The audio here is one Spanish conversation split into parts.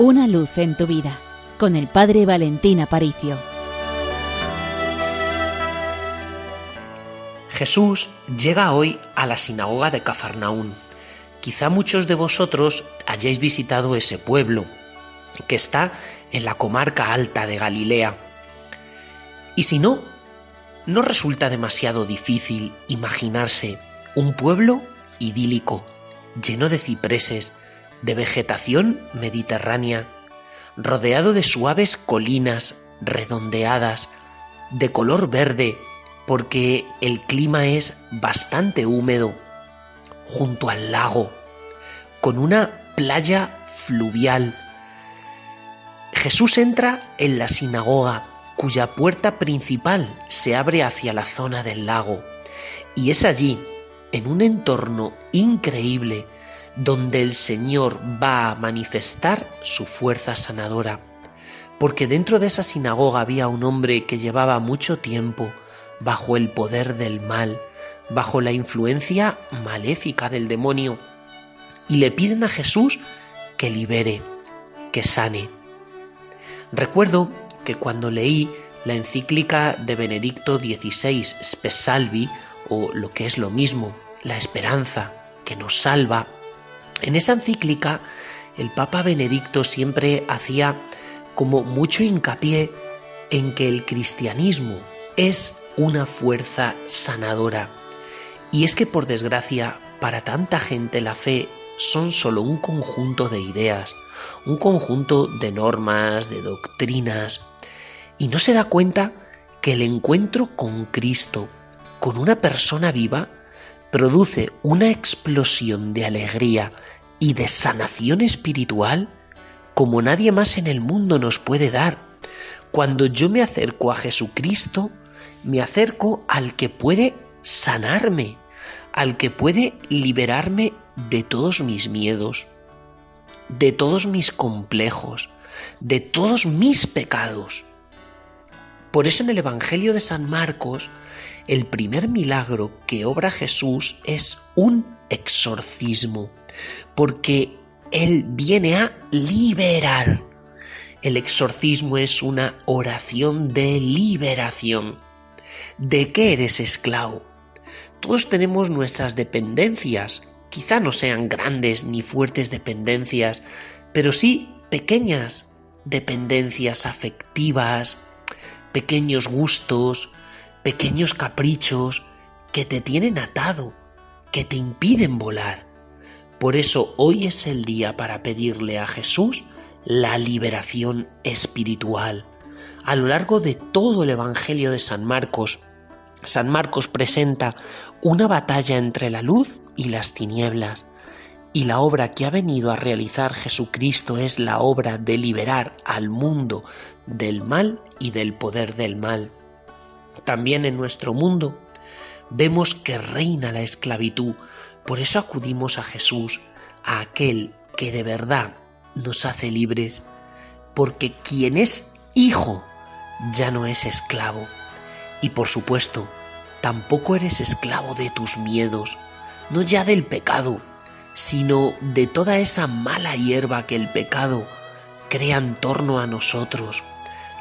Una luz en tu vida con el Padre Valentín Aparicio. Jesús llega hoy a la sinagoga de Cafarnaún. Quizá muchos de vosotros hayáis visitado ese pueblo, que está en la comarca alta de Galilea. Y si no, no resulta demasiado difícil imaginarse un pueblo idílico, lleno de cipreses, de vegetación mediterránea, rodeado de suaves colinas redondeadas, de color verde, porque el clima es bastante húmedo, junto al lago, con una playa fluvial. Jesús entra en la sinagoga, cuya puerta principal se abre hacia la zona del lago, y es allí, en un entorno increíble, donde el Señor va a manifestar su fuerza sanadora. Porque dentro de esa sinagoga había un hombre que llevaba mucho tiempo bajo el poder del mal, bajo la influencia maléfica del demonio, y le piden a Jesús que libere, que sane. Recuerdo que cuando leí la encíclica de Benedicto XVI Spesalvi, o lo que es lo mismo, la esperanza que nos salva, en esa encíclica el Papa Benedicto siempre hacía como mucho hincapié en que el cristianismo es una fuerza sanadora. Y es que por desgracia, para tanta gente la fe son solo un conjunto de ideas, un conjunto de normas, de doctrinas, y no se da cuenta que el encuentro con Cristo, con una persona viva, produce una explosión de alegría y de sanación espiritual como nadie más en el mundo nos puede dar. Cuando yo me acerco a Jesucristo, me acerco al que puede sanarme, al que puede liberarme de todos mis miedos, de todos mis complejos, de todos mis pecados. Por eso en el Evangelio de San Marcos, el primer milagro que obra Jesús es un exorcismo, porque Él viene a liberar. El exorcismo es una oración de liberación. ¿De qué eres esclavo? Todos tenemos nuestras dependencias, quizá no sean grandes ni fuertes dependencias, pero sí pequeñas dependencias afectivas, pequeños gustos, pequeños caprichos que te tienen atado, que te impiden volar. Por eso hoy es el día para pedirle a Jesús la liberación espiritual. A lo largo de todo el Evangelio de San Marcos, San Marcos presenta una batalla entre la luz y las tinieblas, y la obra que ha venido a realizar Jesucristo es la obra de liberar al mundo del mal y del poder del mal. También en nuestro mundo vemos que reina la esclavitud, por eso acudimos a Jesús, a aquel que de verdad nos hace libres, porque quien es hijo ya no es esclavo. Y por supuesto, tampoco eres esclavo de tus miedos, no ya del pecado, sino de toda esa mala hierba que el pecado crea en torno a nosotros.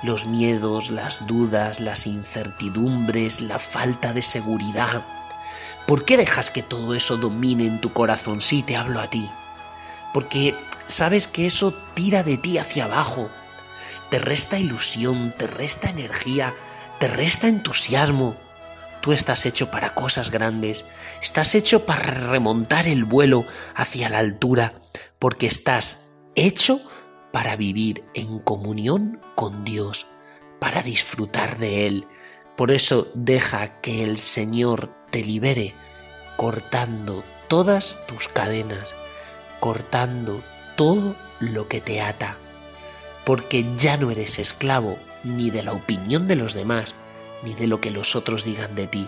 Los miedos, las dudas, las incertidumbres, la falta de seguridad. ¿Por qué dejas que todo eso domine en tu corazón? Sí, te hablo a ti. Porque sabes que eso tira de ti hacia abajo. Te resta ilusión, te resta energía, te resta entusiasmo. Tú estás hecho para cosas grandes, estás hecho para remontar el vuelo hacia la altura, porque estás hecho para vivir en comunión con Dios, para disfrutar de Él. Por eso deja que el Señor te libere cortando todas tus cadenas, cortando todo lo que te ata, porque ya no eres esclavo ni de la opinión de los demás, ni de lo que los otros digan de ti,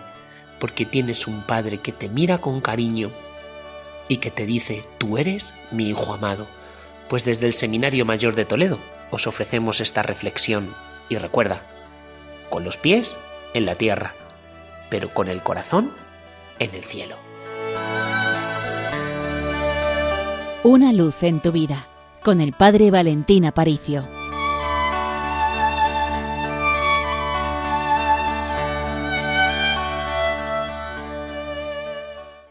porque tienes un Padre que te mira con cariño y que te dice, tú eres mi Hijo amado. Pues desde el Seminario Mayor de Toledo os ofrecemos esta reflexión y recuerda, con los pies en la tierra, pero con el corazón en el cielo. Una luz en tu vida con el Padre Valentín Aparicio.